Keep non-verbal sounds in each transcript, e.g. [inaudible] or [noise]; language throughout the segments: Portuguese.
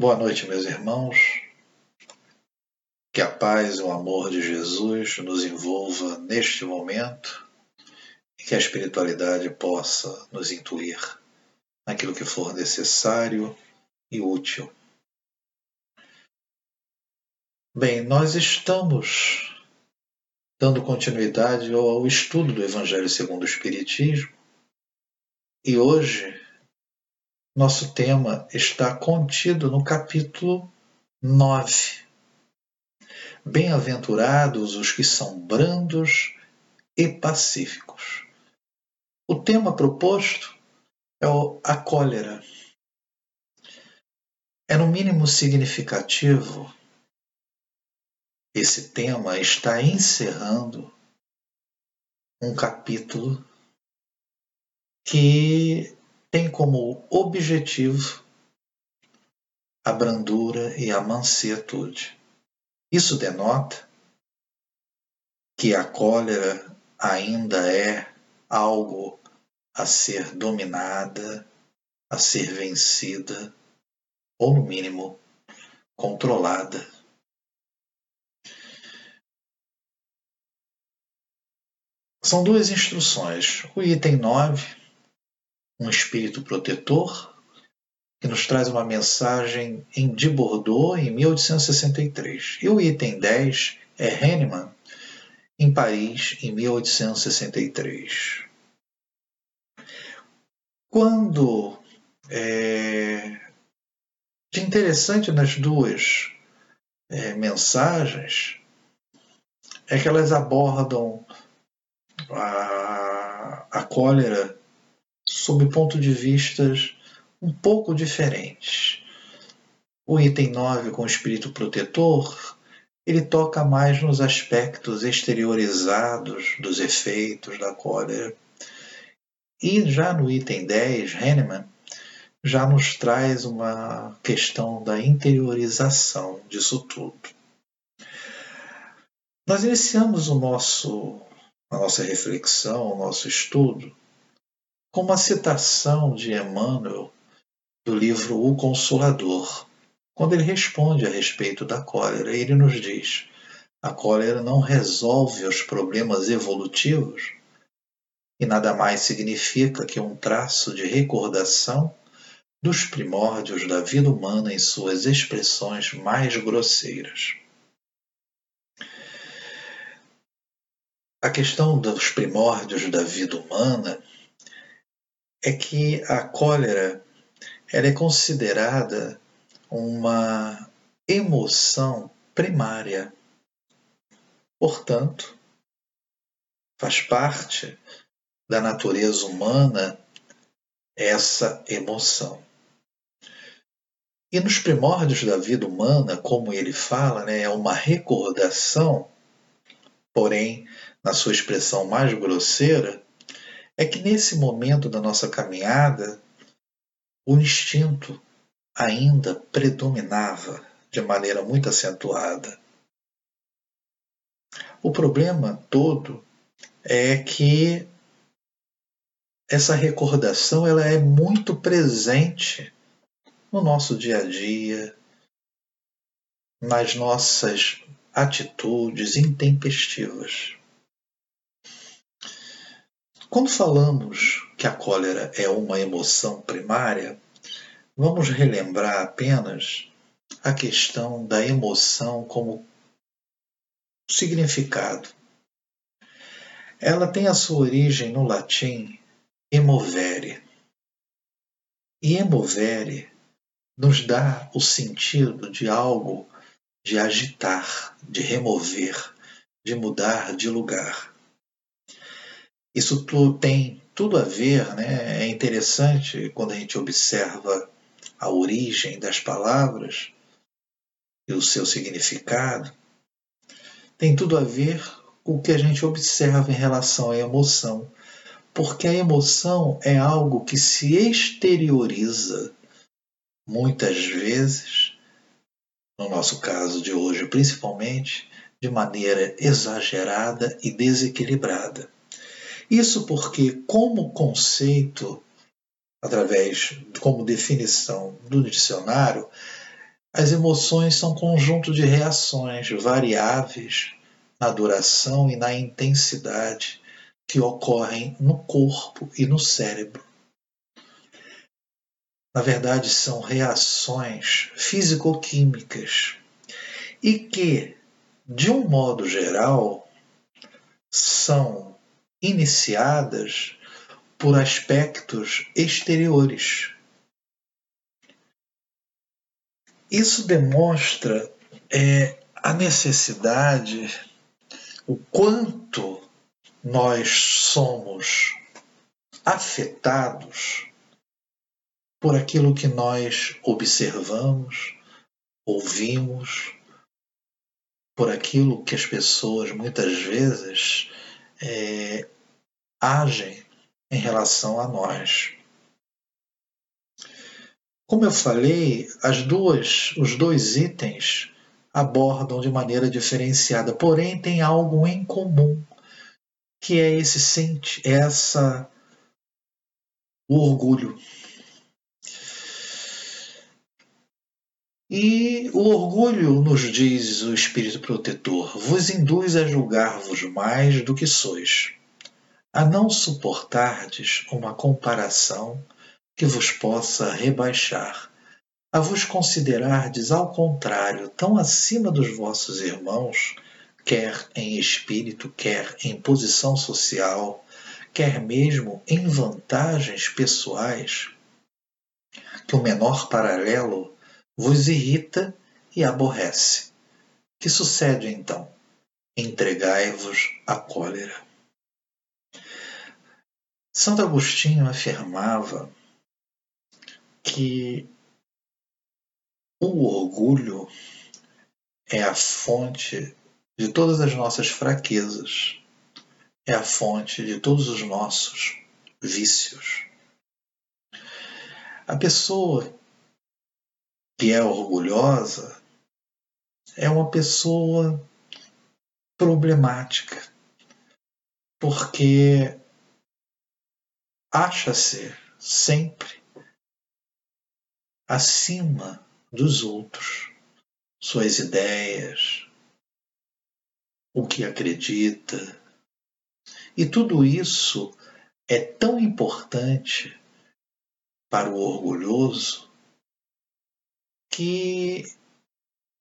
Boa noite, meus irmãos. Que a paz e o amor de Jesus nos envolva neste momento e que a espiritualidade possa nos intuir naquilo que for necessário e útil. Bem, nós estamos dando continuidade ao estudo do Evangelho segundo o Espiritismo e hoje nosso tema está contido no capítulo 9. Bem-aventurados os que são brandos e pacíficos. O tema proposto é a cólera. É no mínimo significativo. Esse tema está encerrando um capítulo que tem como objetivo a brandura e a mansietude. Isso denota que a cólera ainda é algo a ser dominada, a ser vencida, ou no mínimo controlada. São duas instruções. O item 9 um espírito protetor, que nos traz uma mensagem em de Bordeaux, em 1863. E o item 10 é Henneman, em Paris, em 1863. Quando é, de interessante nas duas é, mensagens é que elas abordam a, a cólera sob ponto de vistas um pouco diferentes. O item 9, com o espírito protetor, ele toca mais nos aspectos exteriorizados dos efeitos da cólera. E já no item 10, Henneman já nos traz uma questão da interiorização disso tudo. Nós iniciamos o nosso, a nossa reflexão, o nosso estudo, com uma citação de Emmanuel do livro O Consolador, quando ele responde a respeito da cólera. Ele nos diz: a cólera não resolve os problemas evolutivos e nada mais significa que um traço de recordação dos primórdios da vida humana em suas expressões mais grosseiras. A questão dos primórdios da vida humana é que a cólera ela é considerada uma emoção primária. Portanto, faz parte da natureza humana essa emoção. E nos primórdios da vida humana, como ele fala, né, é uma recordação, porém, na sua expressão mais grosseira, é que nesse momento da nossa caminhada, o instinto ainda predominava de maneira muito acentuada. O problema todo é que essa recordação ela é muito presente no nosso dia a dia, nas nossas atitudes intempestivas. Quando falamos que a cólera é uma emoção primária, vamos relembrar apenas a questão da emoção como significado. Ela tem a sua origem no latim emovere. E emovere nos dá o sentido de algo de agitar, de remover, de mudar de lugar. Isso tudo tem tudo a ver, né? é interessante quando a gente observa a origem das palavras e o seu significado, tem tudo a ver com o que a gente observa em relação à emoção, porque a emoção é algo que se exterioriza muitas vezes, no nosso caso de hoje principalmente, de maneira exagerada e desequilibrada. Isso porque, como conceito, através, como definição do dicionário, As emoções são conjunto de reações variáveis na duração e na intensidade que ocorrem no corpo e no cérebro. Na verdade, são reações físico-químicas e que, de um modo geral, são iniciadas por aspectos exteriores. Isso demonstra é, a necessidade, o quanto nós somos afetados por aquilo que nós observamos, ouvimos, por aquilo que as pessoas muitas vezes é, agem em relação a nós. Como eu falei, as duas, os dois itens abordam de maneira diferenciada, porém tem algo em comum, que é esse essa o orgulho. E o orgulho, nos diz o Espírito Protetor, vos induz a julgar-vos mais do que sois, a não suportardes uma comparação que vos possa rebaixar, a vos considerardes, ao contrário, tão acima dos vossos irmãos, quer em espírito, quer em posição social, quer mesmo em vantagens pessoais, que o menor paralelo vos irrita e aborrece. Que sucede então? Entregai-vos à cólera. Santo Agostinho afirmava que o orgulho é a fonte de todas as nossas fraquezas, é a fonte de todos os nossos vícios. A pessoa que é orgulhosa é uma pessoa problemática, porque acha-se sempre acima dos outros, suas ideias, o que acredita. E tudo isso é tão importante para o orgulhoso que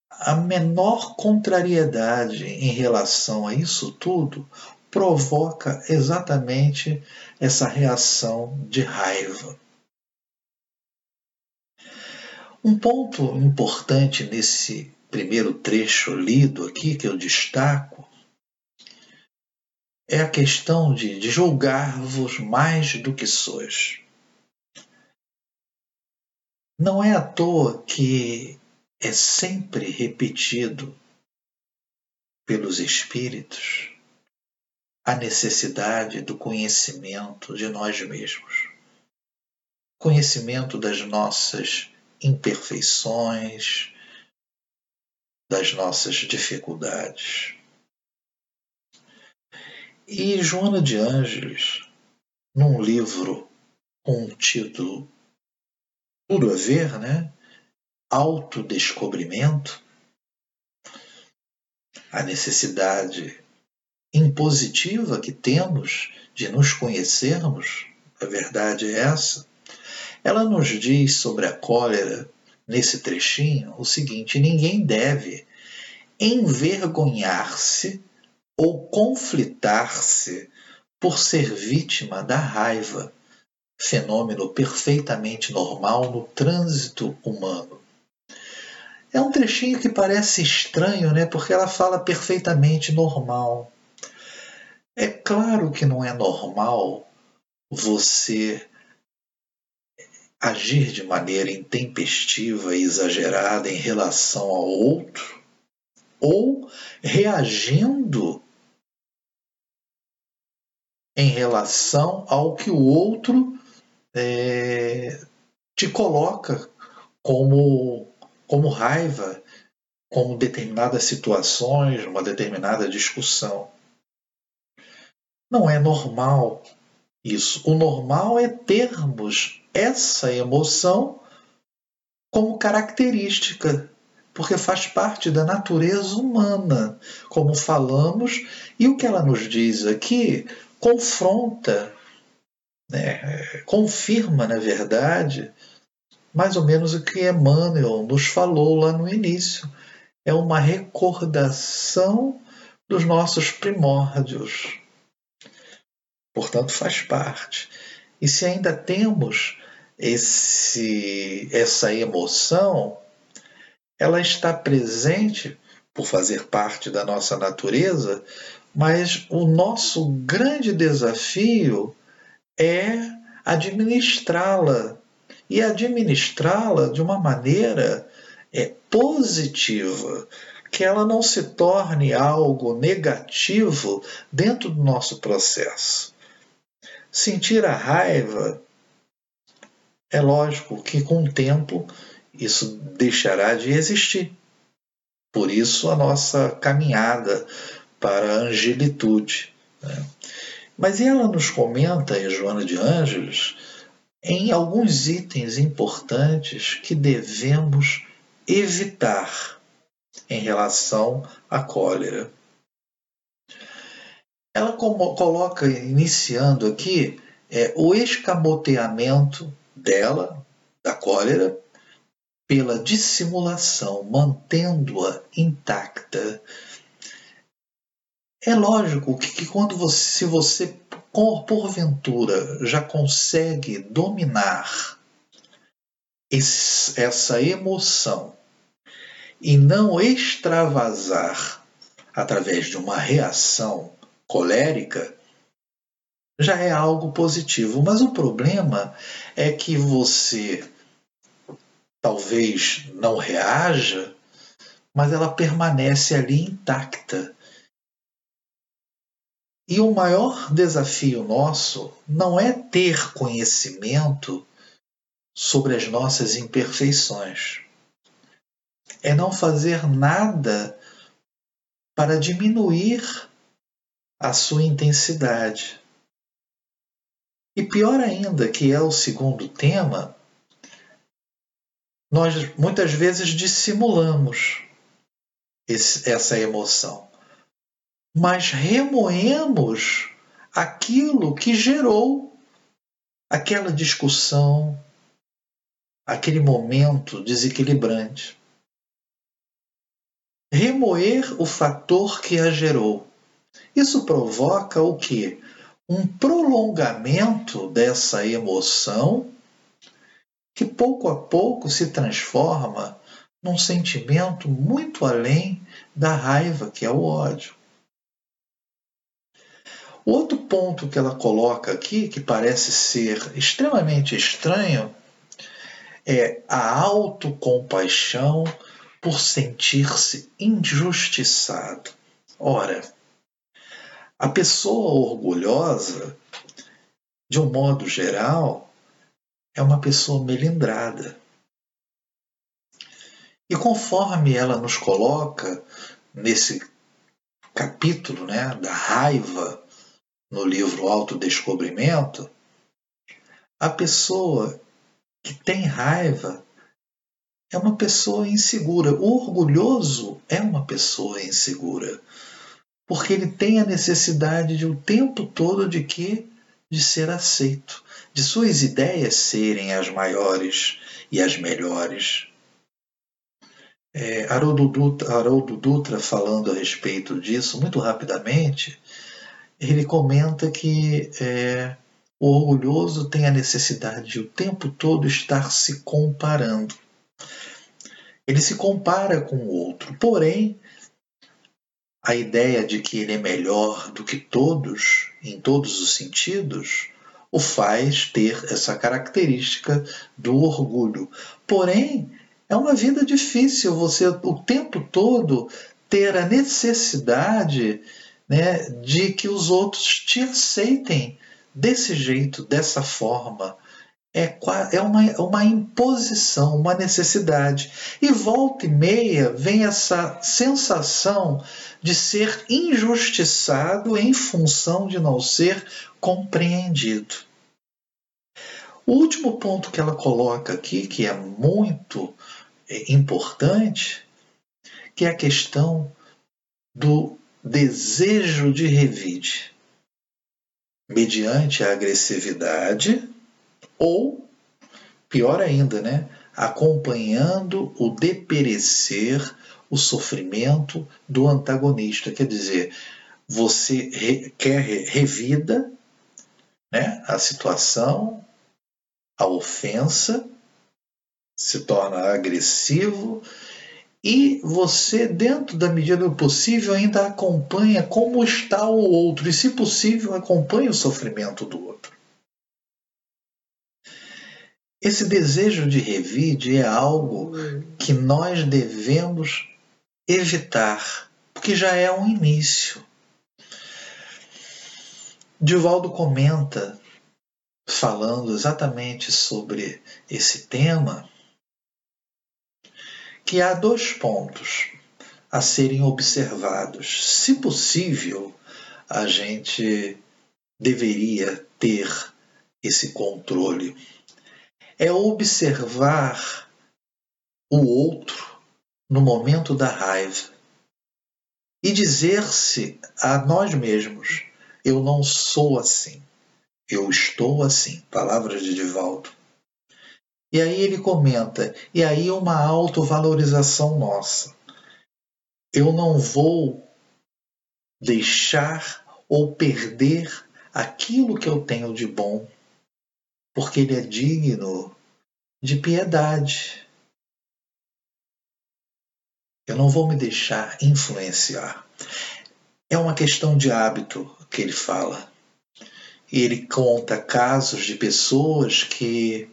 a menor contrariedade em relação a isso tudo provoca exatamente essa reação de raiva. Um ponto importante nesse primeiro trecho lido aqui, que eu destaco, é a questão de, de julgar-vos mais do que sois. Não é à toa que é sempre repetido pelos espíritos a necessidade do conhecimento de nós mesmos, conhecimento das nossas imperfeições, das nossas dificuldades. E Joana de Ângeles, num livro com um título tudo a ver, né? Autodescobrimento, a necessidade impositiva que temos de nos conhecermos, a verdade é essa. Ela nos diz sobre a cólera, nesse trechinho, o seguinte: ninguém deve envergonhar-se ou conflitar-se por ser vítima da raiva fenômeno perfeitamente normal no trânsito humano. É um trechinho que parece estranho, né? Porque ela fala perfeitamente normal. É claro que não é normal você agir de maneira intempestiva e exagerada em relação ao outro ou reagindo em relação ao que o outro é, te coloca como, como raiva, como determinadas situações, uma determinada discussão. Não é normal isso. O normal é termos essa emoção como característica porque faz parte da natureza humana, como falamos, e o que ela nos diz aqui confronta, né, confirma, na verdade, mais ou menos o que Emmanuel nos falou lá no início. É uma recordação dos nossos primórdios. Portanto, faz parte. E se ainda temos esse, essa emoção, ela está presente por fazer parte da nossa natureza, mas o nosso grande desafio é administrá-la e administrá-la de uma maneira é, positiva, que ela não se torne algo negativo dentro do nosso processo. Sentir a raiva é lógico que com o tempo isso deixará de existir. Por isso a nossa caminhada para a angelitude. Né? Mas ela nos comenta Joana de Ângeles em alguns itens importantes que devemos evitar em relação à cólera. Ela coloca, iniciando aqui, é, o escamoteamento dela, da cólera, pela dissimulação, mantendo-a intacta. É lógico que, que quando você, se você porventura já consegue dominar esse, essa emoção e não extravasar através de uma reação colérica, já é algo positivo. Mas o problema é que você talvez não reaja, mas ela permanece ali intacta. E o maior desafio nosso não é ter conhecimento sobre as nossas imperfeições. É não fazer nada para diminuir a sua intensidade. E pior ainda, que é o segundo tema, nós muitas vezes dissimulamos esse, essa emoção, mas remoemos aquilo que gerou aquela discussão, aquele momento desequilibrante. Remoer o fator que a gerou. Isso provoca o que? Um prolongamento dessa emoção que pouco a pouco se transforma num sentimento muito além da raiva, que é o ódio. Outro ponto que ela coloca aqui, que parece ser extremamente estranho, é a autocompaixão por sentir-se injustiçado. Ora, a pessoa orgulhosa, de um modo geral, é uma pessoa melindrada. E conforme ela nos coloca nesse capítulo né, da raiva no livro Autodescobrimento, a pessoa que tem raiva é uma pessoa insegura. O orgulhoso é uma pessoa insegura, porque ele tem a necessidade de o tempo todo de que de ser aceito de suas ideias serem as maiores e as melhores. É, Haroldo, Dutra, Haroldo Dutra, falando a respeito disso, muito rapidamente, ele comenta que é, o orgulhoso tem a necessidade de o tempo todo estar se comparando. Ele se compara com o outro, porém, a ideia de que ele é melhor do que todos, em todos os sentidos, o faz ter essa característica do orgulho. Porém, é uma vida difícil você o tempo todo ter a necessidade né, de que os outros te aceitem desse jeito, dessa forma. É, é uma, uma imposição, uma necessidade. E volta e meia vem essa sensação de ser injustiçado em função de não ser compreendido. O último ponto que ela coloca aqui, que é muito é, importante, que é a questão do desejo de revide, mediante a agressividade ou, pior ainda, né, acompanhando o deperecer, o sofrimento do antagonista. Quer dizer, você re, quer revida né, a situação, a ofensa, se torna agressivo e você, dentro da medida do possível, ainda acompanha como está o outro e, se possível, acompanha o sofrimento do outro. Esse desejo de revide é algo que nós devemos evitar, porque já é um início. Divaldo comenta, falando exatamente sobre esse tema, que há dois pontos a serem observados. Se possível, a gente deveria ter esse controle. É observar o outro no momento da raiva e dizer-se a nós mesmos: eu não sou assim, eu estou assim. Palavras de Divaldo. E aí ele comenta, e aí uma autovalorização nossa. Eu não vou deixar ou perder aquilo que eu tenho de bom, porque ele é digno de piedade. Eu não vou me deixar influenciar. É uma questão de hábito que ele fala. E ele conta casos de pessoas que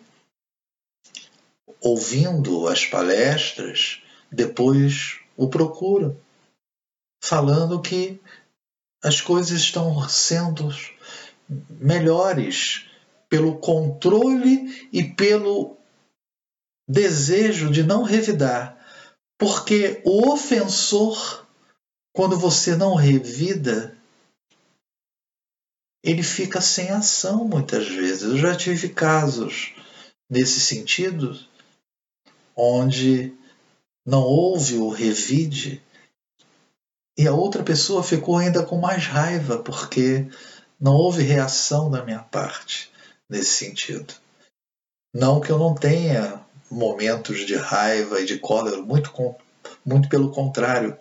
ouvindo as palestras, depois o procuram, falando que as coisas estão sendo melhores pelo controle e pelo desejo de não revidar. Porque o ofensor, quando você não revida, ele fica sem ação muitas vezes. Eu já tive casos nesse sentido onde não houve o revide e a outra pessoa ficou ainda com mais raiva porque não houve reação da minha parte nesse sentido. Não que eu não tenha momentos de raiva e de cólera, muito, muito pelo contrário.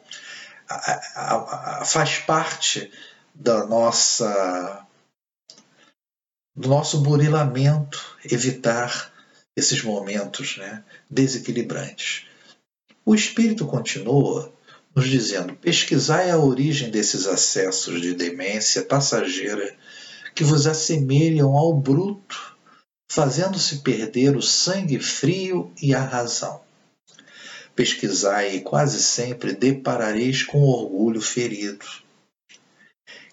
A, a, a, faz parte da nossa do nosso burilamento evitar esses momentos né, desequilibrantes. O Espírito continua nos dizendo: pesquisai a origem desses acessos de demência passageira que vos assemelham ao bruto, fazendo-se perder o sangue frio e a razão. Pesquisai e quase sempre deparareis com orgulho ferido,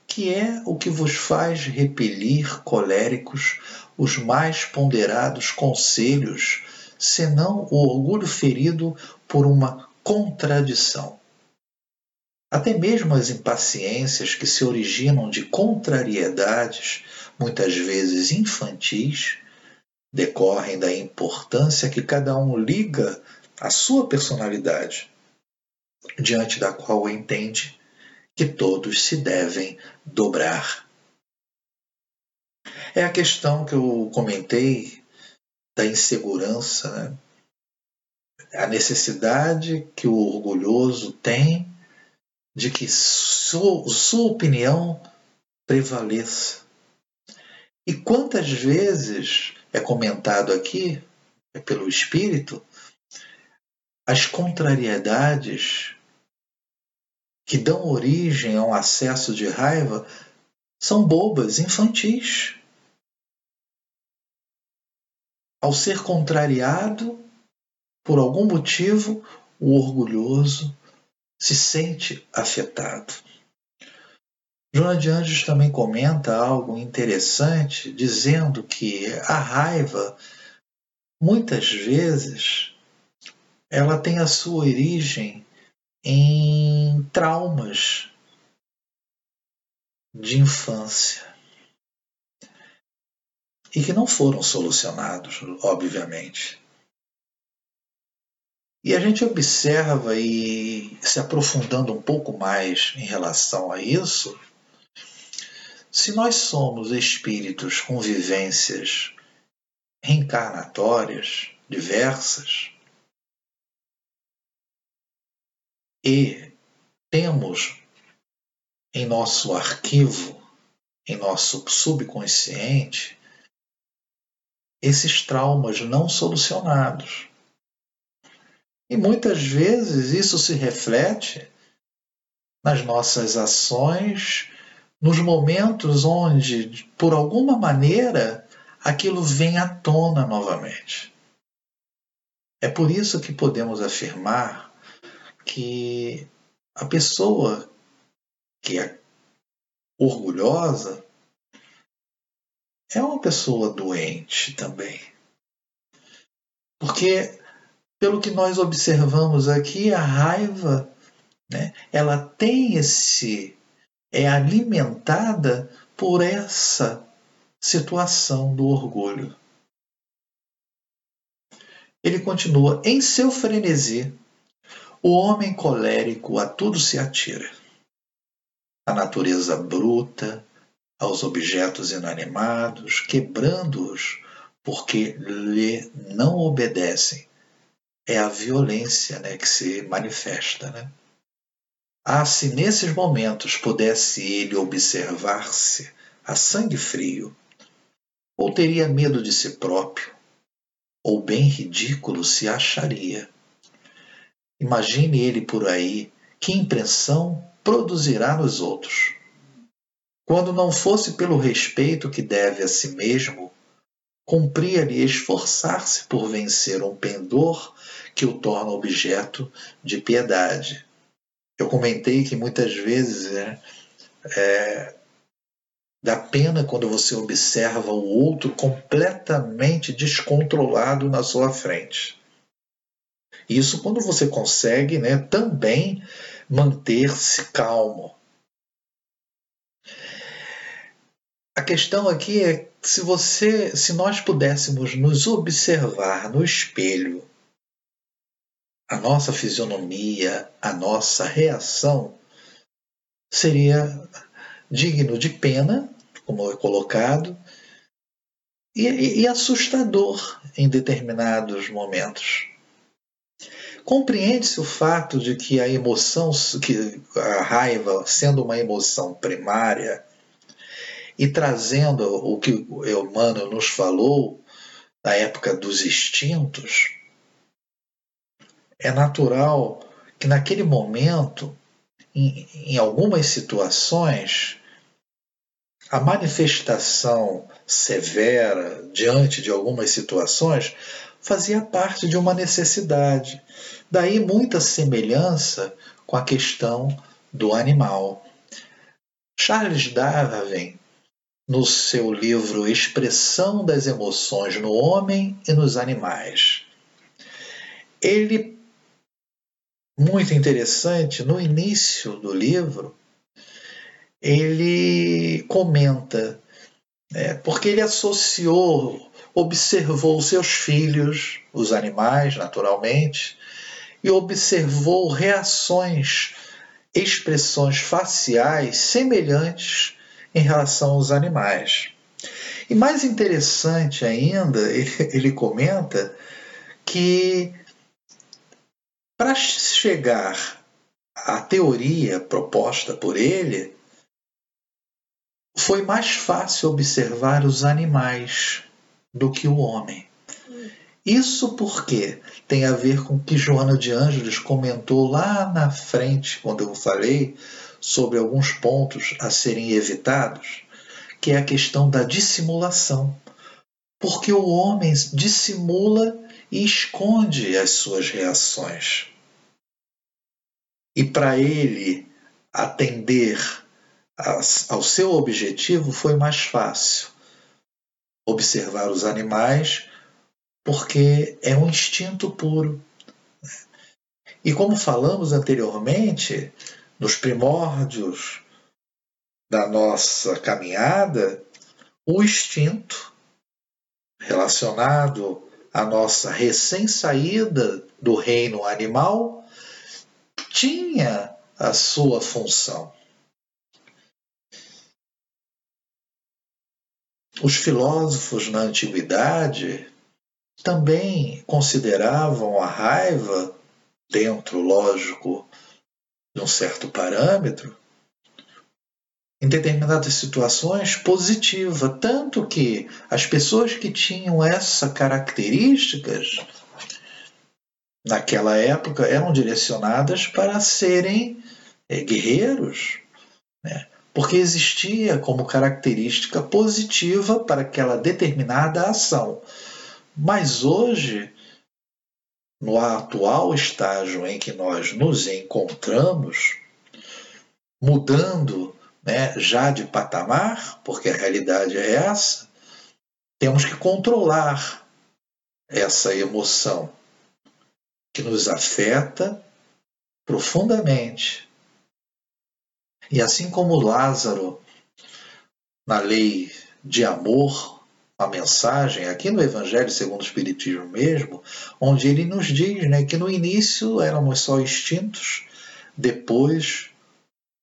que é o que vos faz repelir coléricos os mais ponderados conselhos, senão o orgulho ferido por uma contradição. Até mesmo as impaciências que se originam de contrariedades, muitas vezes infantis, decorrem da importância que cada um liga à sua personalidade, diante da qual entende que todos se devem dobrar. É a questão que eu comentei da insegurança, né? a necessidade que o orgulhoso tem de que sua, sua opinião prevaleça. E quantas vezes é comentado aqui, é pelo Espírito, as contrariedades que dão origem a um acesso de raiva são bobas, infantis. Ao ser contrariado, por algum motivo, o orgulhoso se sente afetado. Joana de Anjos também comenta algo interessante, dizendo que a raiva, muitas vezes, ela tem a sua origem em traumas de infância e que não foram solucionados, obviamente. E a gente observa e se aprofundando um pouco mais em relação a isso, se nós somos espíritos com vivências reencarnatórias diversas e temos em nosso arquivo, em nosso subconsciente, esses traumas não solucionados. E muitas vezes isso se reflete nas nossas ações, nos momentos onde, por alguma maneira, aquilo vem à tona novamente. É por isso que podemos afirmar que a pessoa que é orgulhosa é uma pessoa doente também. Porque, pelo que nós observamos aqui, a raiva, né, ela tem esse. é alimentada por essa situação do orgulho. Ele continua: em seu frenesi, o homem colérico a tudo se atira. A natureza bruta, aos objetos inanimados, quebrando-os porque lhe não obedecem. É a violência né, que se manifesta. Né? Ah, se nesses momentos pudesse ele observar-se a sangue frio, ou teria medo de si próprio, ou bem ridículo se acharia. Imagine ele por aí, que impressão produzirá nos outros? Quando não fosse pelo respeito que deve a si mesmo, cumpria-lhe esforçar-se por vencer um pendor que o torna objeto de piedade. Eu comentei que muitas vezes é, é, dá pena quando você observa o outro completamente descontrolado na sua frente. Isso quando você consegue né, também manter-se calmo. A questão aqui é se você, se nós pudéssemos nos observar no espelho, a nossa fisionomia, a nossa reação seria digno de pena, como é colocado, e, e, e assustador em determinados momentos. Compreende-se o fato de que a emoção, que a raiva, sendo uma emoção primária, e trazendo o que o Emmanuel nos falou da época dos extintos, é natural que naquele momento, em, em algumas situações, a manifestação severa diante de algumas situações fazia parte de uma necessidade. Daí muita semelhança com a questão do animal. Charles Darwin, no seu livro Expressão das Emoções no Homem e nos Animais, ele, muito interessante, no início do livro, ele comenta, é, porque ele associou observou seus filhos, os animais, naturalmente, e observou reações, expressões faciais semelhantes em relação aos animais. E mais interessante ainda, [laughs] ele, comenta que para chegar à teoria proposta por ele, foi mais fácil observar os animais do que o homem. Isso porque tem a ver com o que Joana de Ângeles comentou lá na frente, quando eu falei sobre alguns pontos a serem evitados, que é a questão da dissimulação. Porque o homem dissimula e esconde as suas reações. E para ele atender ao seu objetivo foi mais fácil observar os animais, porque é um instinto puro. E como falamos anteriormente, nos primórdios da nossa caminhada, o instinto relacionado a nossa recém-saída do reino animal, tinha a sua função. Os filósofos na antiguidade também consideravam a raiva, dentro, lógico, de um certo parâmetro, em determinadas situações positiva, tanto que as pessoas que tinham essas características naquela época eram direcionadas para serem é, guerreiros, né? Porque existia como característica positiva para aquela determinada ação. Mas hoje, no atual estágio em que nós nos encontramos, mudando né, já de patamar, porque a realidade é essa, temos que controlar essa emoção que nos afeta profundamente. E assim como Lázaro, na lei de amor, a mensagem, aqui no Evangelho segundo o Espiritismo mesmo, onde ele nos diz né, que no início éramos só instintos, depois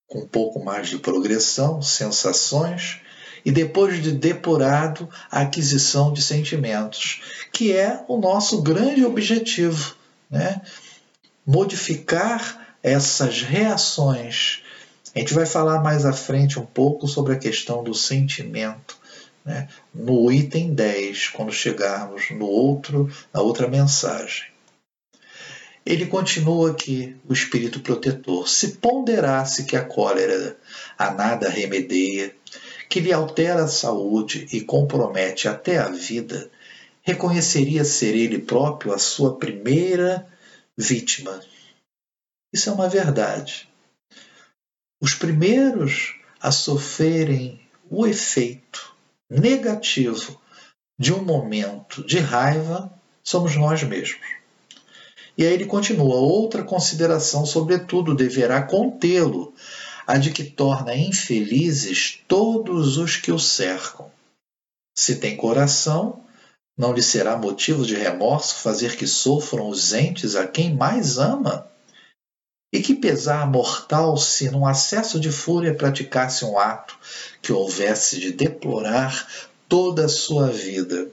com um pouco mais de progressão, sensações, e depois de depurado, a aquisição de sentimentos, que é o nosso grande objetivo, né? modificar essas reações. A gente vai falar mais à frente um pouco sobre a questão do sentimento, né? no item 10, quando chegarmos no outro, na outra mensagem. Ele continua aqui, o espírito protetor. Se ponderasse que a cólera a nada remedeia, que lhe altera a saúde e compromete até a vida, reconheceria ser ele próprio a sua primeira vítima. Isso é uma verdade. Os primeiros a sofrerem o efeito negativo de um momento de raiva somos nós mesmos. E aí ele continua: outra consideração, sobretudo, deverá contê-lo, a de que torna infelizes todos os que o cercam. Se tem coração, não lhe será motivo de remorso fazer que sofram os entes a quem mais ama? E que pesar mortal se, num acesso de fúria, praticasse um ato que houvesse de deplorar toda a sua vida?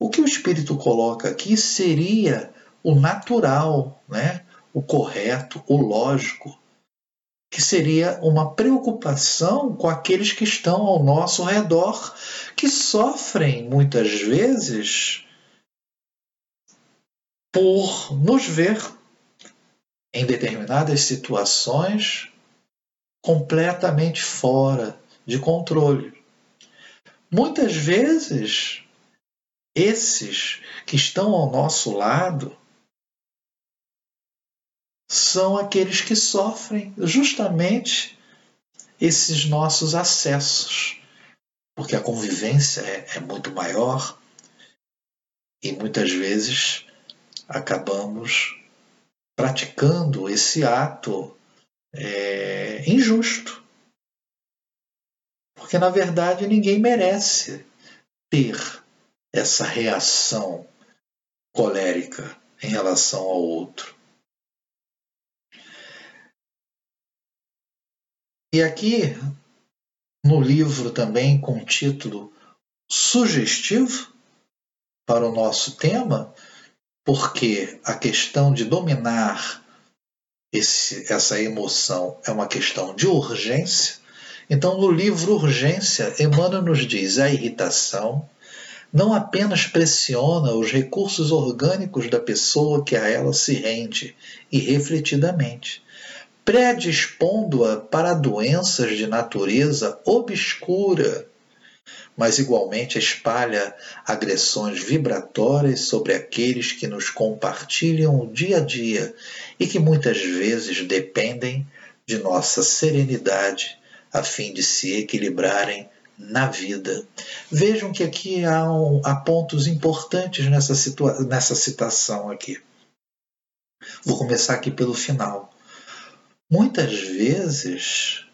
O que o Espírito coloca aqui seria o natural, né? o correto, o lógico, que seria uma preocupação com aqueles que estão ao nosso redor, que sofrem muitas vezes por nos ver em determinadas situações completamente fora de controle. Muitas vezes esses que estão ao nosso lado são aqueles que sofrem justamente esses nossos acessos, porque a convivência é, é muito maior e muitas vezes acabamos praticando esse ato é, injusto. Porque, na verdade, ninguém merece ter essa reação colérica em relação ao outro. E aqui, no livro também com título sugestivo para o nosso tema, porque a questão de dominar esse, essa emoção é uma questão de urgência. Então, no livro Urgência, Emmanuel nos diz a irritação não apenas pressiona os recursos orgânicos da pessoa que a ela se rende, irrefletidamente, predispondo-a para doenças de natureza obscura, mas igualmente espalha agressões vibratórias sobre aqueles que nos compartilham o dia a dia e que muitas vezes dependem de nossa serenidade a fim de se equilibrarem na vida. Vejam que aqui há, um, há pontos importantes nessa, situa nessa citação aqui. Vou começar aqui pelo final. Muitas vezes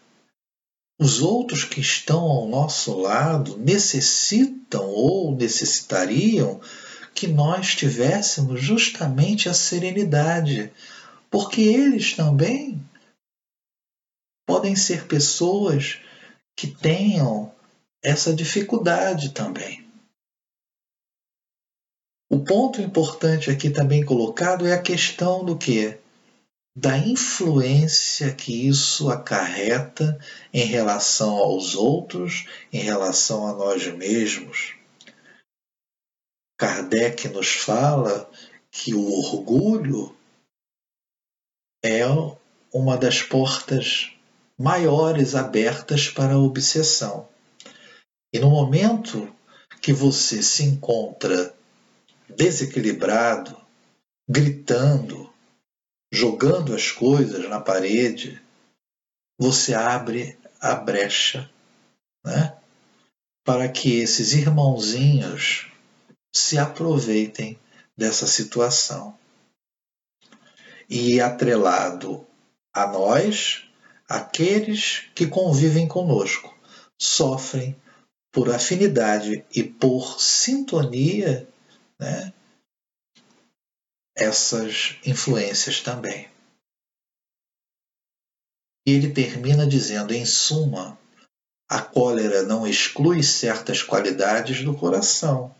os outros que estão ao nosso lado necessitam ou necessitariam que nós tivéssemos justamente a serenidade, porque eles também podem ser pessoas que tenham essa dificuldade também. O ponto importante aqui também colocado é a questão do que? Da influência que isso acarreta em relação aos outros, em relação a nós mesmos. Kardec nos fala que o orgulho é uma das portas maiores abertas para a obsessão. E no momento que você se encontra desequilibrado, gritando, jogando as coisas na parede, você abre a brecha né, para que esses irmãozinhos se aproveitem dessa situação. E atrelado a nós, aqueles que convivem conosco sofrem por afinidade e por sintonia né, essas influências também. E ele termina dizendo, em suma, a cólera não exclui certas qualidades do coração,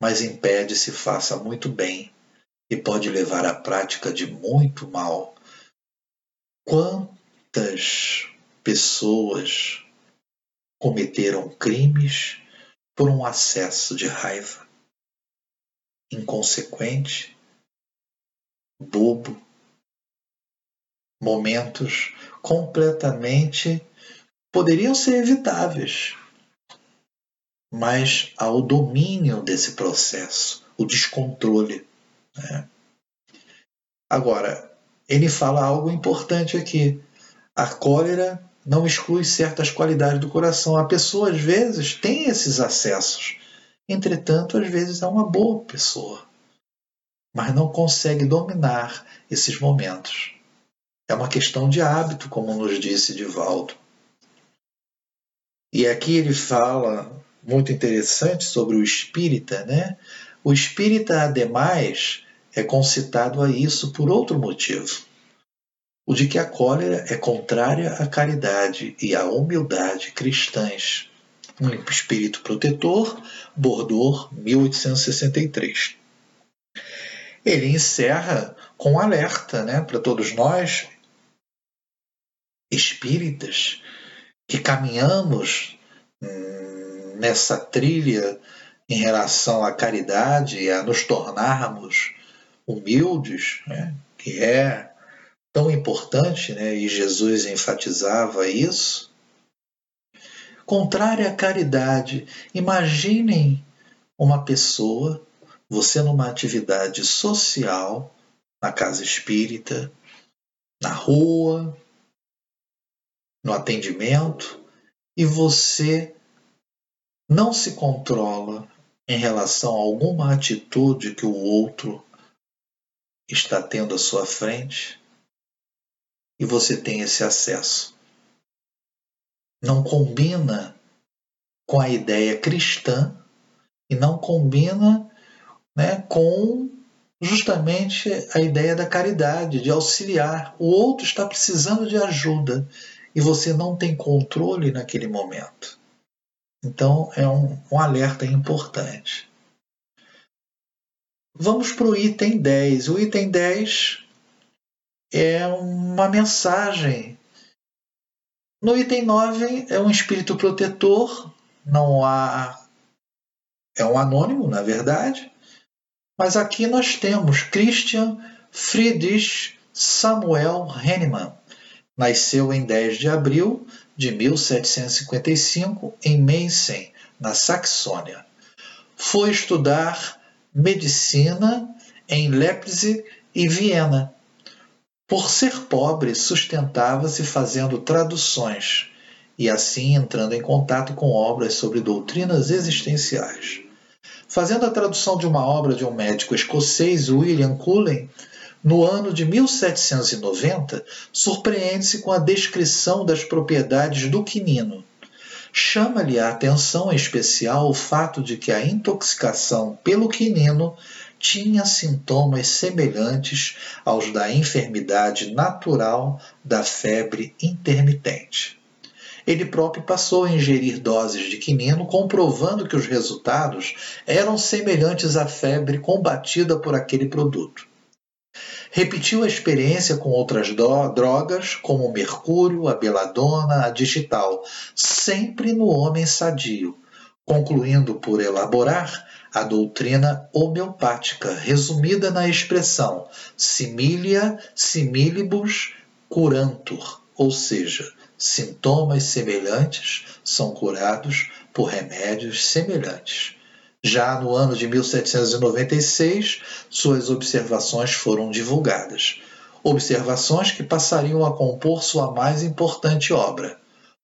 mas impede se faça muito bem e pode levar à prática de muito mal Quantas pessoas cometeram crimes por um acesso de raiva inconsequente, bobo, momentos completamente poderiam ser evitáveis, mas ao domínio desse processo, o descontrole. Né? Agora, ele fala algo importante aqui. A cólera não exclui certas qualidades do coração. A pessoa, às vezes, tem esses acessos. Entretanto, às vezes é uma boa pessoa, mas não consegue dominar esses momentos. É uma questão de hábito, como nos disse Divaldo. E aqui ele fala muito interessante sobre o espírita, né? O espírita, ademais, é concitado a isso por outro motivo: o de que a cólera é contrária à caridade e à humildade cristãs. Um espírito protetor, Bordeaux, 1863. Ele encerra com um alerta né, para todos nós, espíritas, que caminhamos hum, nessa trilha em relação à caridade e a nos tornarmos humildes, né, que é tão importante, né, e Jesus enfatizava isso. Contrária à caridade, imaginem uma pessoa, você numa atividade social, na casa espírita, na rua, no atendimento, e você não se controla em relação a alguma atitude que o outro está tendo à sua frente e você tem esse acesso. Não combina com a ideia cristã e não combina né, com justamente a ideia da caridade, de auxiliar. O outro está precisando de ajuda e você não tem controle naquele momento. Então é um, um alerta importante. Vamos para o item 10. O item 10 é uma mensagem. No item 9 é um espírito protetor, não há. É um anônimo, na verdade. Mas aqui nós temos Christian Friedrich Samuel Hennemann. Nasceu em 10 de abril de 1755 em Meissen, na Saxônia. Foi estudar medicina em Leipzig e Viena. Por ser pobre, sustentava-se fazendo traduções e assim entrando em contato com obras sobre doutrinas existenciais. Fazendo a tradução de uma obra de um médico escocês, William Cullen, no ano de 1790, surpreende-se com a descrição das propriedades do quinino. Chama-lhe a atenção em especial o fato de que a intoxicação pelo quinino tinha sintomas semelhantes aos da enfermidade natural da febre intermitente. Ele próprio passou a ingerir doses de quinino, comprovando que os resultados eram semelhantes à febre combatida por aquele produto. Repetiu a experiência com outras drogas, como o mercúrio, a beladona, a digital, sempre no homem sadio, concluindo por elaborar a doutrina homeopática, resumida na expressão similia similibus curantur, ou seja, sintomas semelhantes são curados por remédios semelhantes. Já no ano de 1796, suas observações foram divulgadas. Observações que passariam a compor sua mais importante obra,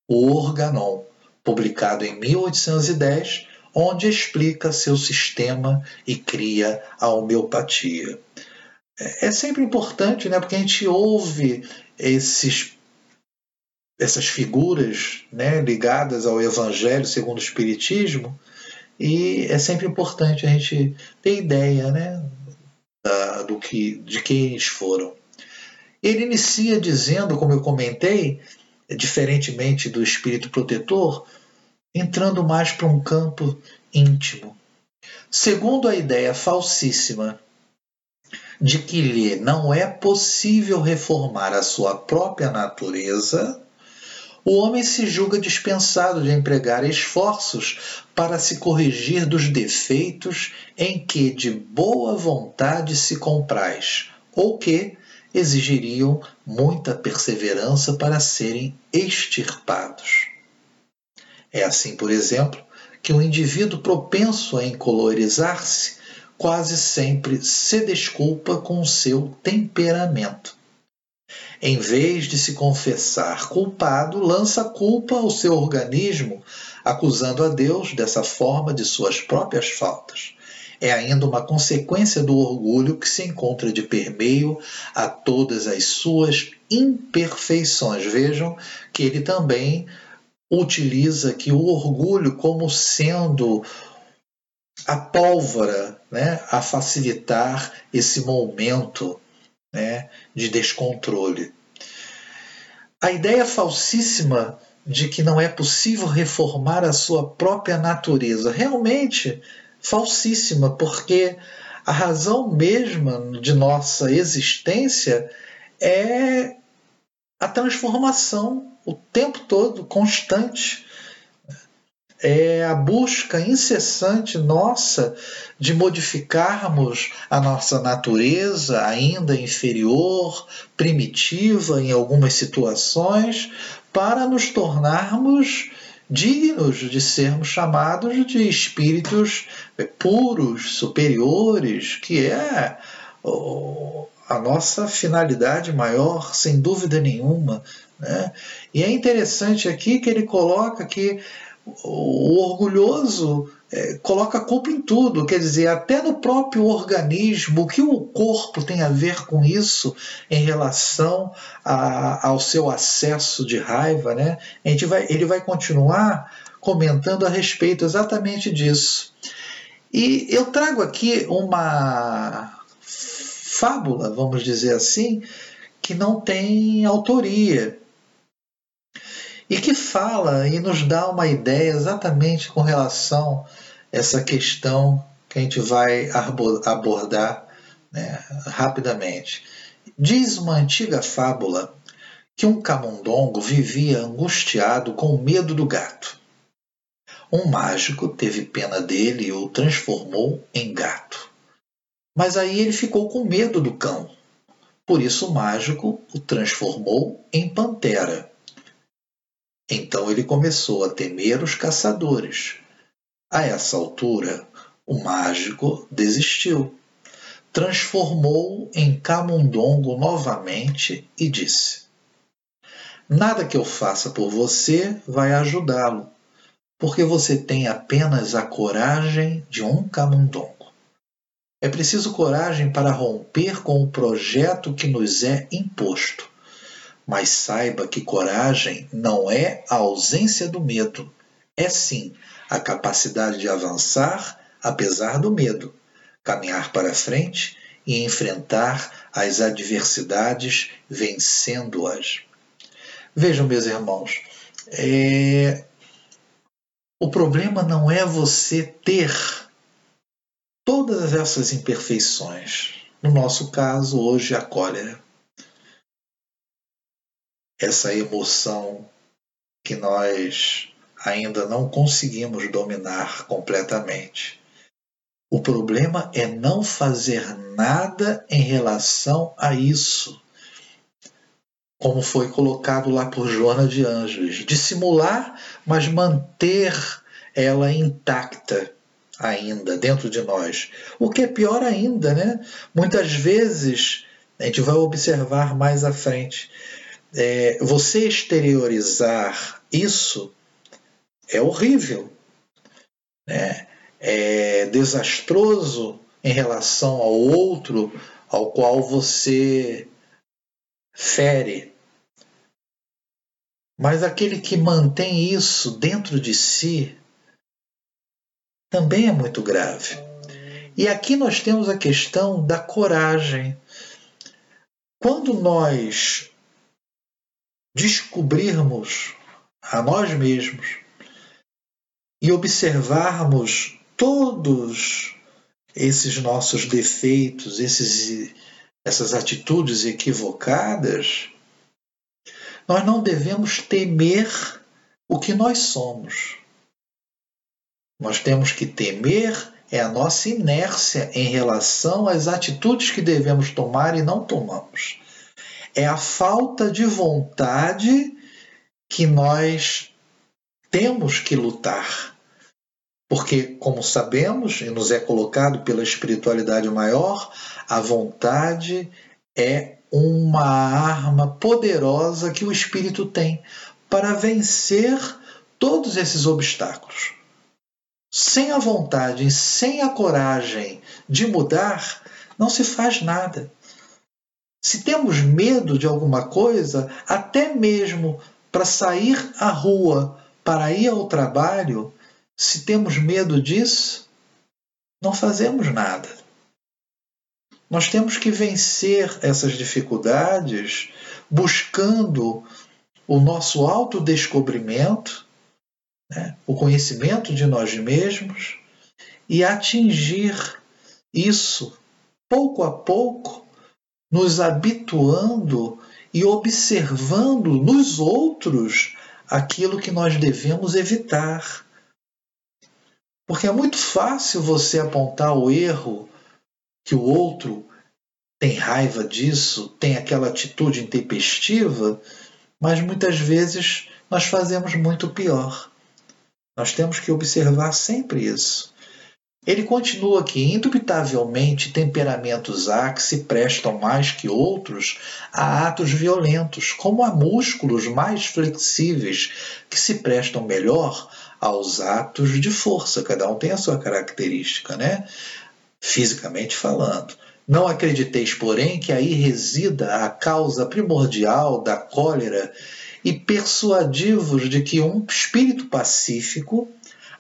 o Organon, publicado em 1810, onde explica seu sistema e cria a homeopatia. É, é sempre importante, né, porque a gente ouve esses essas figuras né, ligadas ao Evangelho segundo o Espiritismo, e é sempre importante a gente ter ideia né, da, do que, de quem eles foram. Ele inicia dizendo, como eu comentei, diferentemente do espírito protetor, entrando mais para um campo íntimo. Segundo a ideia falsíssima de que lhe não é possível reformar a sua própria natureza, o homem se julga dispensado de empregar esforços para se corrigir dos defeitos em que de boa vontade se compraz, ou que exigiriam muita perseverança para serem extirpados. É assim, por exemplo, que o indivíduo propenso a encolorizar-se quase sempre se desculpa com o seu temperamento em vez de se confessar culpado, lança culpa ao seu organismo, acusando a Deus dessa forma de suas próprias faltas. É ainda uma consequência do orgulho que se encontra de permeio a todas as suas imperfeições. Vejam que ele também utiliza aqui o orgulho como sendo a pólvora né, a facilitar esse momento né, de descontrole. A ideia falsíssima de que não é possível reformar a sua própria natureza, realmente falsíssima, porque a razão mesma de nossa existência é a transformação o tempo todo, constante é a busca incessante nossa de modificarmos a nossa natureza ainda inferior, primitiva em algumas situações, para nos tornarmos dignos de sermos chamados de espíritos puros, superiores, que é a nossa finalidade maior, sem dúvida nenhuma. Né? E é interessante aqui que ele coloca que o orgulhoso é, coloca culpa em tudo, quer dizer, até no próprio organismo, o que o corpo tem a ver com isso em relação a, ao seu acesso de raiva, né? A gente vai, ele vai continuar comentando a respeito exatamente disso. E eu trago aqui uma fábula, vamos dizer assim, que não tem autoria, e que fala e nos dá uma ideia exatamente com relação a essa questão que a gente vai abordar né, rapidamente. Diz uma antiga fábula que um camundongo vivia angustiado com medo do gato. Um mágico teve pena dele e o transformou em gato. Mas aí ele ficou com medo do cão. Por isso o mágico o transformou em pantera. Então ele começou a temer os caçadores. A essa altura, o mágico desistiu. Transformou em camundongo novamente e disse: Nada que eu faça por você vai ajudá-lo, porque você tem apenas a coragem de um camundongo. É preciso coragem para romper com o projeto que nos é imposto. Mas saiba que coragem não é a ausência do medo, é sim a capacidade de avançar apesar do medo, caminhar para frente e enfrentar as adversidades vencendo-as. Vejam, meus irmãos, é... o problema não é você ter todas essas imperfeições. No nosso caso, hoje, a cólera. Essa emoção que nós ainda não conseguimos dominar completamente. O problema é não fazer nada em relação a isso. Como foi colocado lá por Joana de Ângeles, dissimular, mas manter ela intacta ainda dentro de nós. O que é pior ainda, né? Muitas vezes, a gente vai observar mais à frente, é, você exteriorizar isso é horrível, né? é desastroso em relação ao outro ao qual você fere. Mas aquele que mantém isso dentro de si também é muito grave. E aqui nós temos a questão da coragem. Quando nós descobrirmos a nós mesmos e observarmos todos esses nossos defeitos, esses, essas atitudes equivocadas, nós não devemos temer o que nós somos. Nós temos que temer é a nossa inércia em relação às atitudes que devemos tomar e não tomamos. É a falta de vontade que nós temos que lutar. Porque, como sabemos, e nos é colocado pela espiritualidade maior, a vontade é uma arma poderosa que o espírito tem para vencer todos esses obstáculos. Sem a vontade, sem a coragem de mudar, não se faz nada. Se temos medo de alguma coisa, até mesmo para sair à rua, para ir ao trabalho, se temos medo disso, não fazemos nada. Nós temos que vencer essas dificuldades buscando o nosso autodescobrimento né, o conhecimento de nós mesmos e atingir isso pouco a pouco, nos habituando e observando nos outros aquilo que nós devemos evitar. Porque é muito fácil você apontar o erro que o outro tem raiva disso, tem aquela atitude intempestiva, mas muitas vezes nós fazemos muito pior. Nós temos que observar sempre isso. Ele continua que, indubitavelmente, temperamentos há que se prestam mais que outros a atos violentos, como há músculos mais flexíveis que se prestam melhor aos atos de força. Cada um tem a sua característica, né? Fisicamente falando. Não acrediteis, porém, que aí resida a causa primordial da cólera e persuadivos de que um espírito pacífico,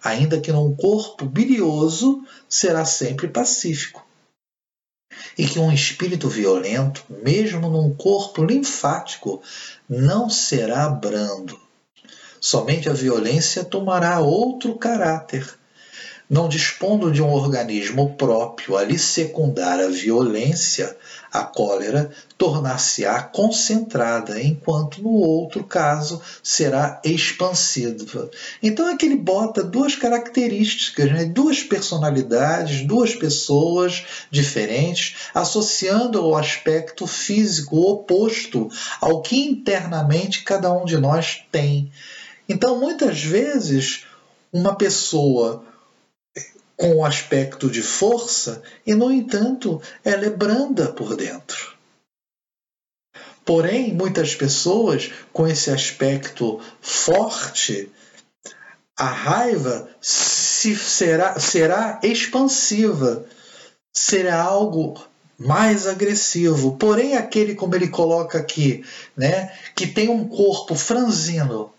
ainda que num corpo bilioso, será sempre pacífico. E que um espírito violento, mesmo num corpo linfático, não será brando. Somente a violência tomará outro caráter. Não dispondo de um organismo próprio a lhe secundar a violência, a cólera tornar-se-á concentrada, enquanto no outro caso será expansiva. Então é que ele bota duas características, né? duas personalidades, duas pessoas diferentes, associando o aspecto físico oposto ao que internamente cada um de nós tem. Então, muitas vezes, uma pessoa com o aspecto de força e, no entanto, ela é branda por dentro. Porém, muitas pessoas com esse aspecto forte, a raiva se será, será expansiva, será algo mais agressivo. Porém, aquele, como ele coloca aqui, né, que tem um corpo franzino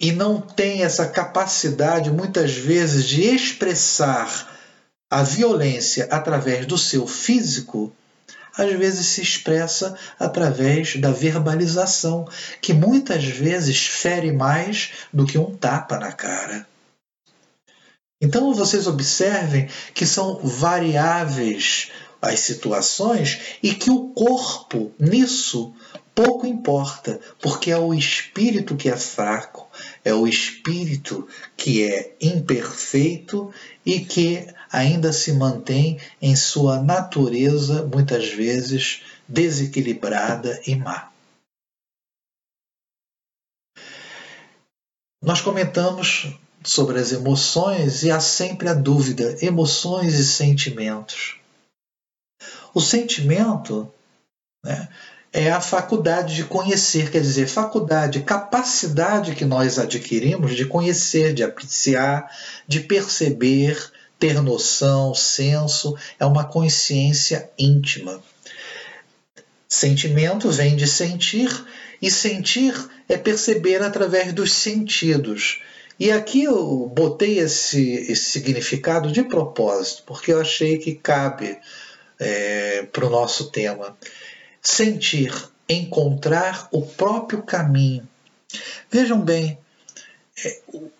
e não tem essa capacidade, muitas vezes, de expressar a violência através do seu físico, às vezes se expressa através da verbalização, que muitas vezes fere mais do que um tapa na cara. Então vocês observem que são variáveis as situações e que o corpo nisso pouco importa, porque é o espírito que é fraco, é o espírito que é imperfeito e que ainda se mantém em sua natureza, muitas vezes desequilibrada e má. Nós comentamos sobre as emoções e há sempre a dúvida: emoções e sentimentos. O sentimento né, é a faculdade de conhecer, quer dizer, faculdade, capacidade que nós adquirimos de conhecer, de apreciar, de perceber, ter noção, senso, é uma consciência íntima. Sentimento vem de sentir, e sentir é perceber através dos sentidos. E aqui eu botei esse, esse significado de propósito, porque eu achei que cabe é, para o nosso tema. Sentir, encontrar o próprio caminho. Vejam bem, é, o,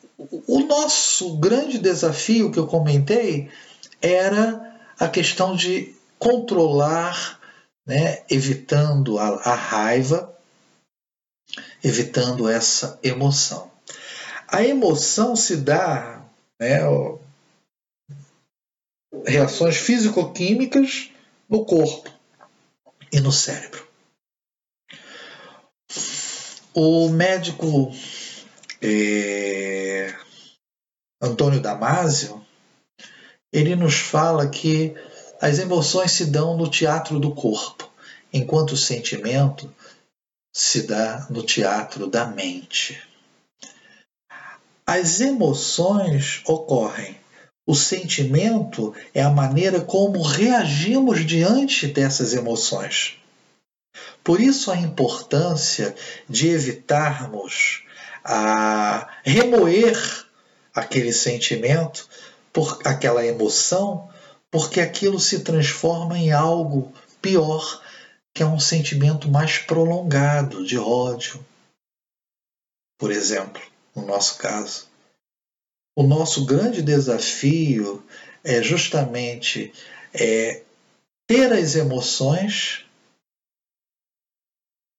o nosso grande desafio que eu comentei era a questão de controlar, né, evitando a, a raiva, evitando essa emoção. A emoção se dá, né, reações físico-químicas no corpo e no cérebro. O médico é, Antônio Damasio, ele nos fala que as emoções se dão no teatro do corpo, enquanto o sentimento se dá no teatro da mente. As emoções ocorrem. O sentimento é a maneira como reagimos diante dessas emoções. Por isso a importância de evitarmos a remoer aquele sentimento, por aquela emoção, porque aquilo se transforma em algo pior, que é um sentimento mais prolongado de ódio. Por exemplo, no nosso caso. O nosso grande desafio é justamente é, ter as emoções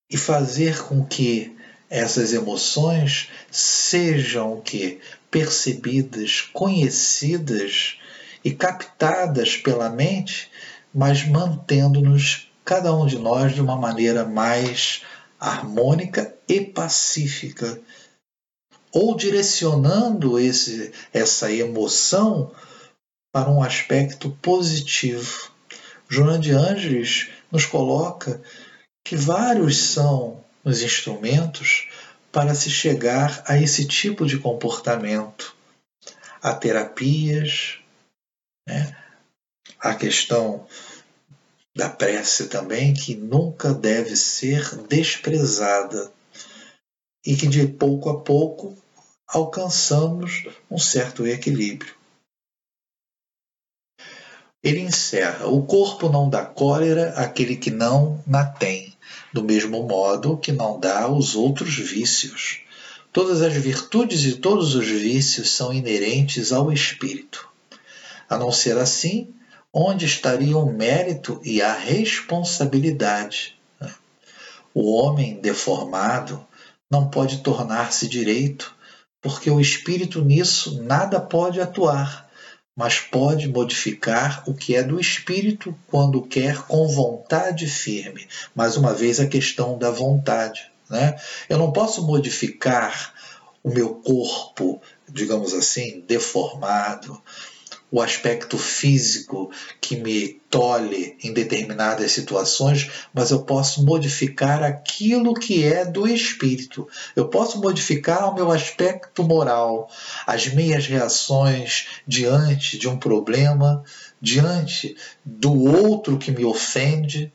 e fazer com que essas emoções sejam que percebidas, conhecidas e captadas pela mente, mas mantendo-nos cada um de nós de uma maneira mais harmônica e pacífica, ou direcionando esse, essa emoção para um aspecto positivo. Joana de Ângeles nos coloca que vários são os instrumentos para se chegar a esse tipo de comportamento. Há terapias, né? a questão da prece também, que nunca deve ser desprezada e que de pouco a pouco alcançamos um certo equilíbrio. Ele encerra: o corpo não dá cólera àquele que não na tem, do mesmo modo que não dá aos outros vícios. Todas as virtudes e todos os vícios são inerentes ao espírito. A não ser assim, onde estaria o mérito e a responsabilidade? O homem deformado não pode tornar-se direito, porque o espírito nisso nada pode atuar, mas pode modificar o que é do espírito quando quer com vontade firme. Mais uma vez, a questão da vontade. Né? Eu não posso modificar o meu corpo, digamos assim, deformado, o aspecto físico que me tolhe em determinadas situações, mas eu posso modificar aquilo que é do espírito. Eu posso modificar o meu aspecto moral, as minhas reações diante de um problema, diante do outro que me ofende.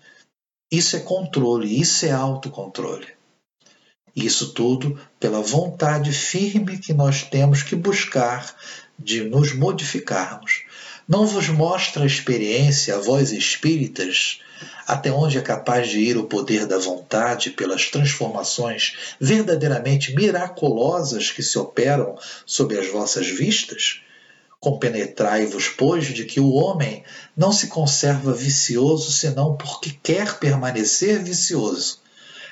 Isso é controle, isso é autocontrole. Isso tudo pela vontade firme que nós temos que buscar de nos modificarmos. Não vos mostra a experiência, a vós espíritas, até onde é capaz de ir o poder da vontade pelas transformações verdadeiramente miraculosas que se operam sob as vossas vistas? Compenetrai-vos, pois, de que o homem não se conserva vicioso senão porque quer permanecer vicioso,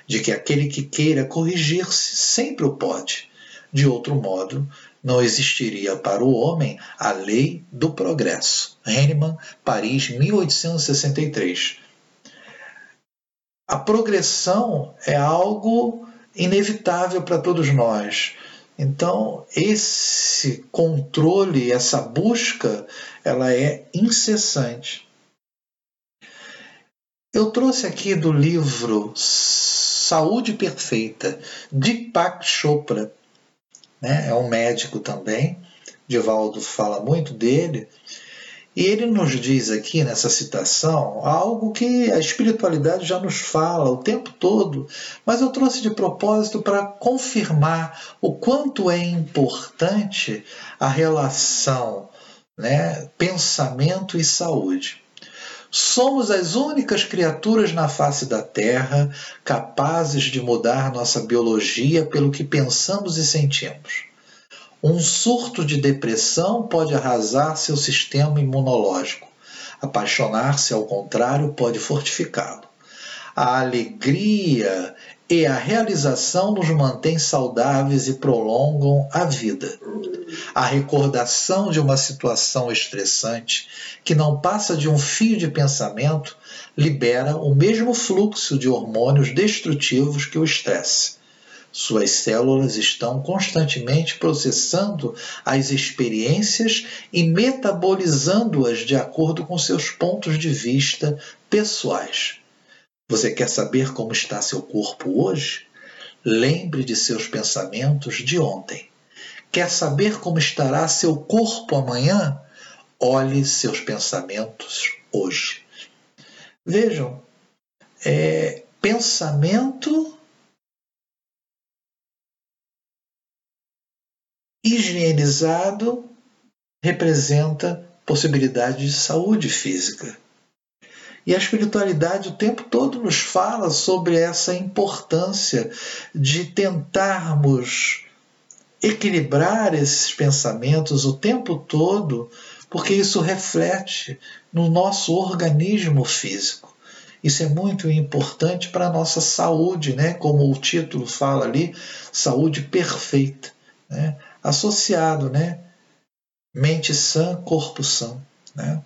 de que aquele que queira corrigir-se sempre o pode. De outro modo, não existiria para o homem a lei do progresso. Henneman, Paris, 1863. A progressão é algo inevitável para todos nós. Então, esse controle, essa busca, ela é incessante. Eu trouxe aqui do livro Saúde Perfeita, de Pak Chopra, né? é um médico também, Divaldo fala muito dele, e ele nos diz aqui nessa citação algo que a espiritualidade já nos fala o tempo todo, mas eu trouxe de propósito para confirmar o quanto é importante a relação né, pensamento e saúde. Somos as únicas criaturas na face da Terra capazes de mudar nossa biologia pelo que pensamos e sentimos. Um surto de depressão pode arrasar seu sistema imunológico. Apaixonar-se, ao contrário, pode fortificá-lo. A alegria e a realização nos mantém saudáveis e prolongam a vida. A recordação de uma situação estressante, que não passa de um fio de pensamento, libera o mesmo fluxo de hormônios destrutivos que o estresse. Suas células estão constantemente processando as experiências e metabolizando-as de acordo com seus pontos de vista pessoais. Você quer saber como está seu corpo hoje? Lembre de seus pensamentos de ontem. Quer saber como estará seu corpo amanhã? Olhe seus pensamentos hoje. Vejam, é, pensamento higienizado representa possibilidade de saúde física. E a espiritualidade o tempo todo nos fala sobre essa importância de tentarmos equilibrar esses pensamentos o tempo todo, porque isso reflete no nosso organismo físico. Isso é muito importante para a nossa saúde, né? como o título fala ali, saúde perfeita, né? associado, né? mente sã, corpo sã. Né?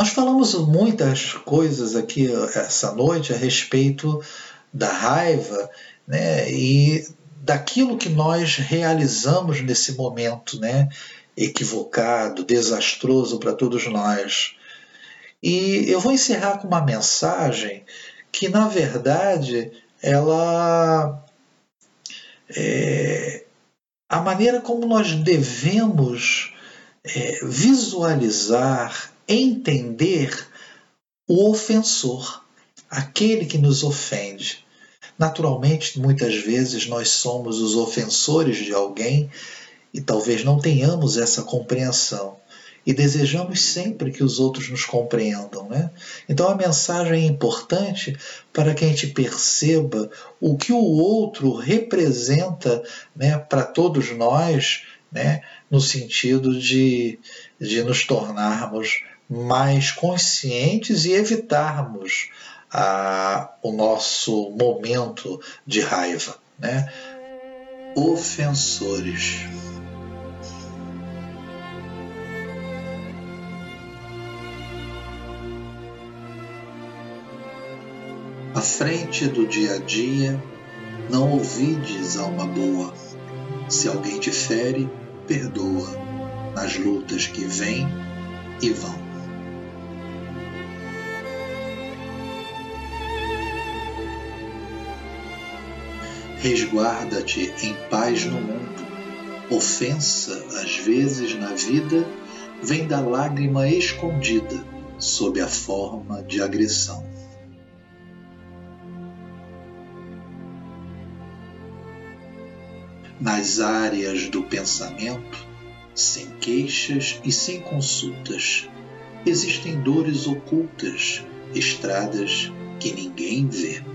Nós falamos muitas coisas aqui essa noite a respeito da raiva né, e daquilo que nós realizamos nesse momento né, equivocado, desastroso para todos nós. E eu vou encerrar com uma mensagem que, na verdade, ela. É, a maneira como nós devemos é, visualizar entender o ofensor, aquele que nos ofende. Naturalmente, muitas vezes nós somos os ofensores de alguém e talvez não tenhamos essa compreensão. E desejamos sempre que os outros nos compreendam. Né? Então a mensagem é importante para que a gente perceba o que o outro representa né, para todos nós, né, no sentido de, de nos tornarmos mais conscientes e evitarmos a, o nosso momento de raiva. Né? Ofensores. À frente do dia a dia, não ouvides alma boa. Se alguém te fere, perdoa nas lutas que vêm e vão. Resguarda-te em paz no mundo. Ofensa, às vezes, na vida, vem da lágrima escondida sob a forma de agressão. Nas áreas do pensamento, sem queixas e sem consultas, existem dores ocultas, estradas que ninguém vê.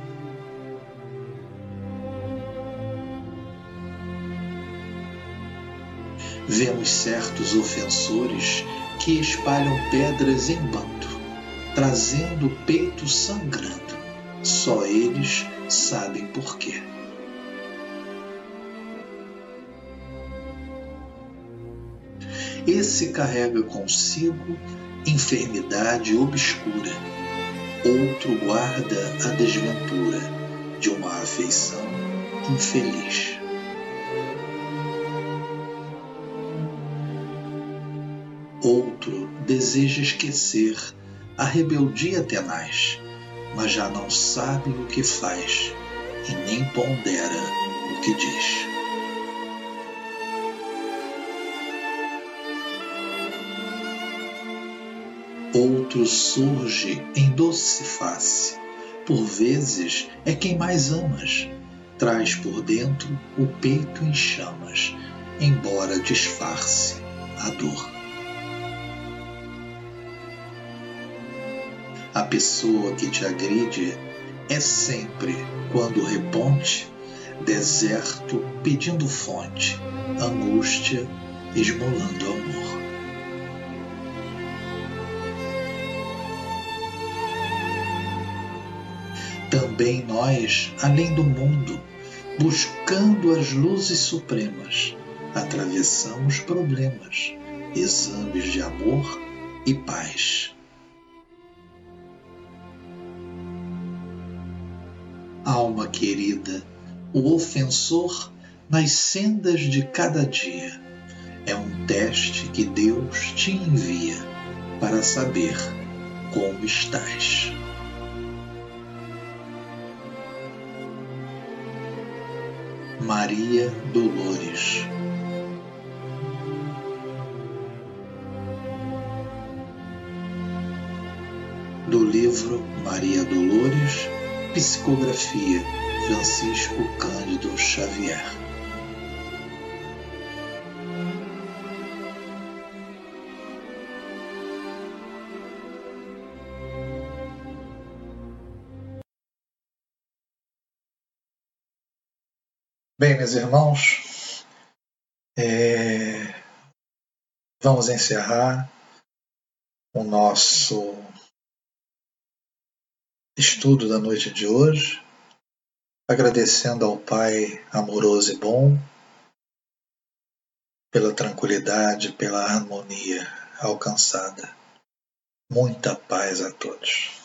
Vemos certos ofensores que espalham pedras em bando, trazendo o peito sangrando. Só eles sabem porquê. Esse carrega consigo enfermidade obscura, outro guarda a desventura de uma afeição infeliz. Deseja esquecer a rebeldia tenaz, mas já não sabe o que faz e nem pondera o que diz. Outro surge em doce face, por vezes é quem mais amas, traz por dentro o peito em chamas, embora disfarce a dor. A pessoa que te agride é sempre, quando reponte, deserto pedindo fonte, angústia esmolando amor. Também nós, além do mundo, buscando as luzes supremas, atravessamos problemas, exames de amor e paz. Alma querida, o ofensor nas sendas de cada dia. É um teste que Deus te envia para saber como estás. Maria Dolores Do livro Maria Dolores Psicografia Francisco Cândido Xavier. Bem, meus irmãos, é... vamos encerrar o nosso estudo da noite de hoje, agradecendo ao Pai amoroso e bom pela tranquilidade, pela harmonia alcançada. Muita paz a todos.